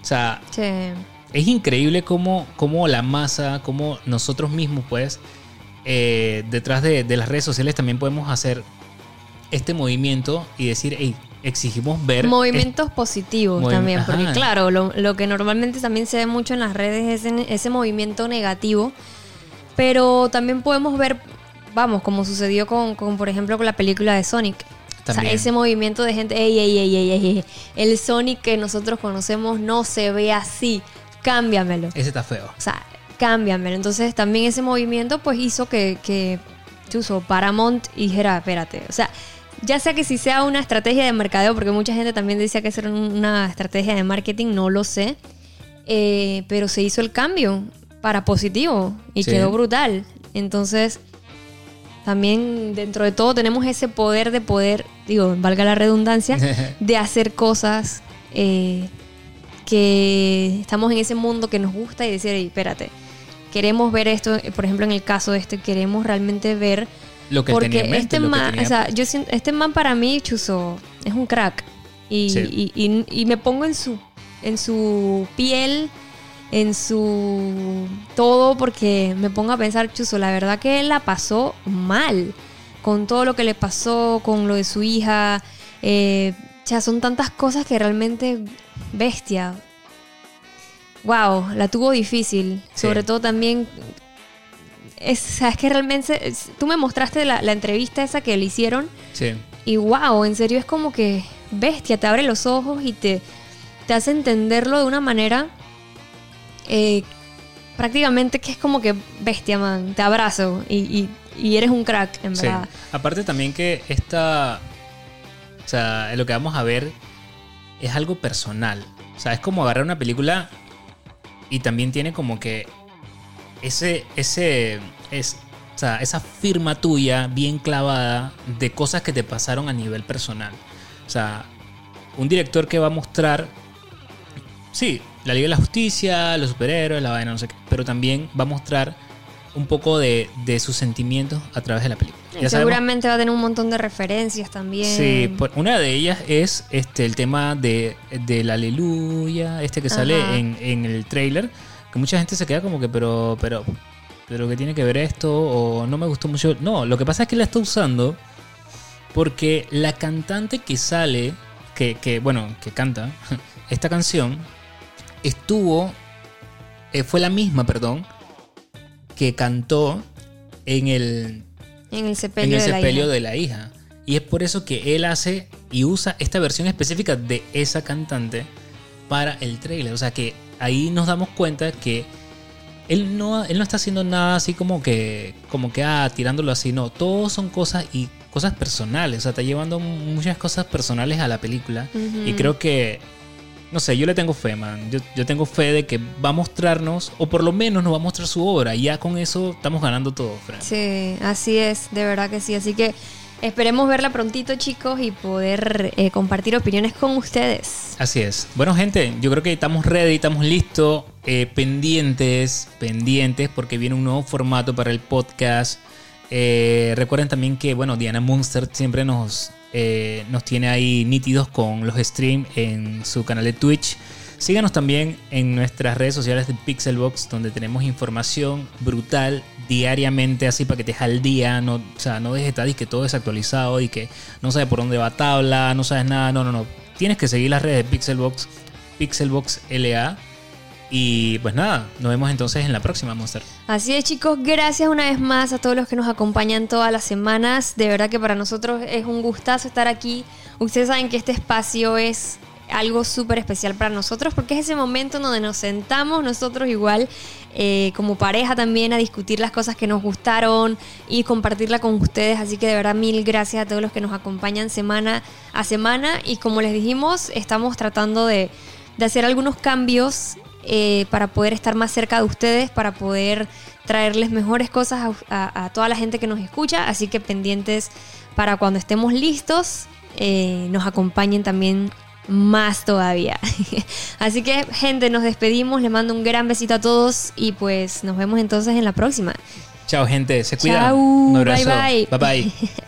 O sea, Sí. es increíble cómo, cómo la masa, cómo nosotros mismos, pues, eh, detrás de, de las redes sociales también podemos hacer este movimiento y decir, hey, exigimos ver... Movimientos positivos Movim- también, porque Ajá. claro, lo, lo que normalmente también se ve mucho en las redes es en- ese movimiento negativo, pero también podemos ver, vamos, como sucedió con, con, por ejemplo, con la película de Sonic. O sea, ese movimiento de gente, ey, ey, ey, ey, ey, el Sonic que nosotros conocemos no se ve así, cámbiamelo. Ese está feo. O sea, cámbiamelo. Entonces también ese movimiento pues hizo que, que chuzo, Paramount dijera, espérate, o sea, ya sea que si sea una estrategia de mercadeo, porque mucha gente también decía que era una estrategia de marketing, no lo sé, eh, pero se hizo el cambio para positivo y Sí. quedó brutal. Entonces, también dentro de todo tenemos ese poder de poder, digo, valga la redundancia, de hacer cosas eh, que estamos en ese mundo que nos gusta y decir, "Ey, espérate, queremos ver esto, por ejemplo, en el caso de este, queremos realmente ver Lo que porque tenía este man, tenía- o sea, yo siento, este man para mí, Chuzo, es un crack. Y, Sí. y- y- y me pongo en su, en su piel, en su todo, porque me pongo a pensar, Chuzo, la verdad que él la pasó mal con todo lo que le pasó, con lo de su hija. eh, o sea, son tantas cosas que realmente bestia. Wow, la tuvo difícil. Sí. Sobre todo también es, o sea, es que realmente es- tú me mostraste la, la entrevista esa que le hicieron Sí. y wow, en serio es como que bestia, te abre los ojos y te, te hace entenderlo de una manera eh, prácticamente que es como que bestia, man, te abrazo y, y- y eres un crack, en Sí. verdad. Aparte también que esta, o sea, lo que vamos a ver es algo personal. O sea, es como agarrar una película y también tiene como que ese, ese, es, o sea, esa firma tuya bien clavada de cosas que te pasaron a nivel personal. O sea, un director que va a mostrar, sí, la Liga de la Justicia, los superhéroes, la vaina, no sé qué, pero también va a mostrar un poco de, de sus sentimientos a través de la película. Sabemos- seguramente va a tener un montón de referencias también. Sí, por- una de ellas es este el tema de, del aleluya, este que sale en, en el trailer, que mucha gente se queda como que, pero, pero, pero, ¿qué tiene que ver esto? O no me gustó mucho. No, lo que pasa es que la está usando porque la cantante que sale, que, que bueno, que canta esta canción, estuvo, eh, fue la misma, perdón, que cantó en el En el en sepelio, el de, la sepelio de la hija. Y es por eso que él hace y usa esta versión específica de esa cantante para el trailer. O sea que ahí nos damos cuenta que él no, él no está haciendo nada así como que, como que, ah, tirándolo así. No, todo son cosas y cosas personales. O sea, está llevando muchas cosas personales a la película. Y creo que, no sé, yo le tengo fe, man. Yo, yo tengo fe de que va a mostrarnos, o por lo menos nos va a mostrar su obra. Y ya con eso estamos ganando todo, Fran. Sí, así es, de verdad que sí. Así que esperemos verla prontito, chicos, y poder eh, compartir opiniones con ustedes. Así es. Bueno, gente, yo creo que estamos ready, estamos listos, eh, pendientes, pendientes, porque viene un nuevo formato para el podcast. Eh, recuerden también que, bueno, Diana Monster siempre nos, nos tiene ahí nítidos con los streams en su canal de Twitch. Síganos también en nuestras redes sociales de Pixelbox, donde tenemos información brutal diariamente, así para que te al día. No, o sea, no dejes de estar y que todo desactualizado y que no sabes por dónde va tabla, no sabes nada. No, no, no. Tienes que seguir las redes de Pixelbox, Pixelbox LA. Y pues nada, nos vemos entonces en la próxima, Monster. Así es, chicos, gracias una vez más a todos los que nos acompañan todas las semanas. De verdad que para nosotros es un gustazo estar aquí. Ustedes saben que este espacio es algo súper especial para nosotros porque es ese momento en donde nos sentamos nosotros igual eh, como pareja también a discutir las cosas que nos gustaron y compartirla con ustedes. Así que de verdad mil gracias a todos los que nos acompañan semana a semana y como les dijimos estamos tratando de, de hacer algunos cambios eh, para poder estar más cerca de ustedes, para poder traerles mejores cosas a, a- a toda la gente que nos escucha. Así que pendientes para cuando estemos listos, eh, nos acompañen también más todavía. Así que gente, nos despedimos, les mando un gran besito a todos y pues nos vemos entonces en la próxima. Chao, gente. Se cuidan. Chao, Un abrazo. bye, bye. bye. bye.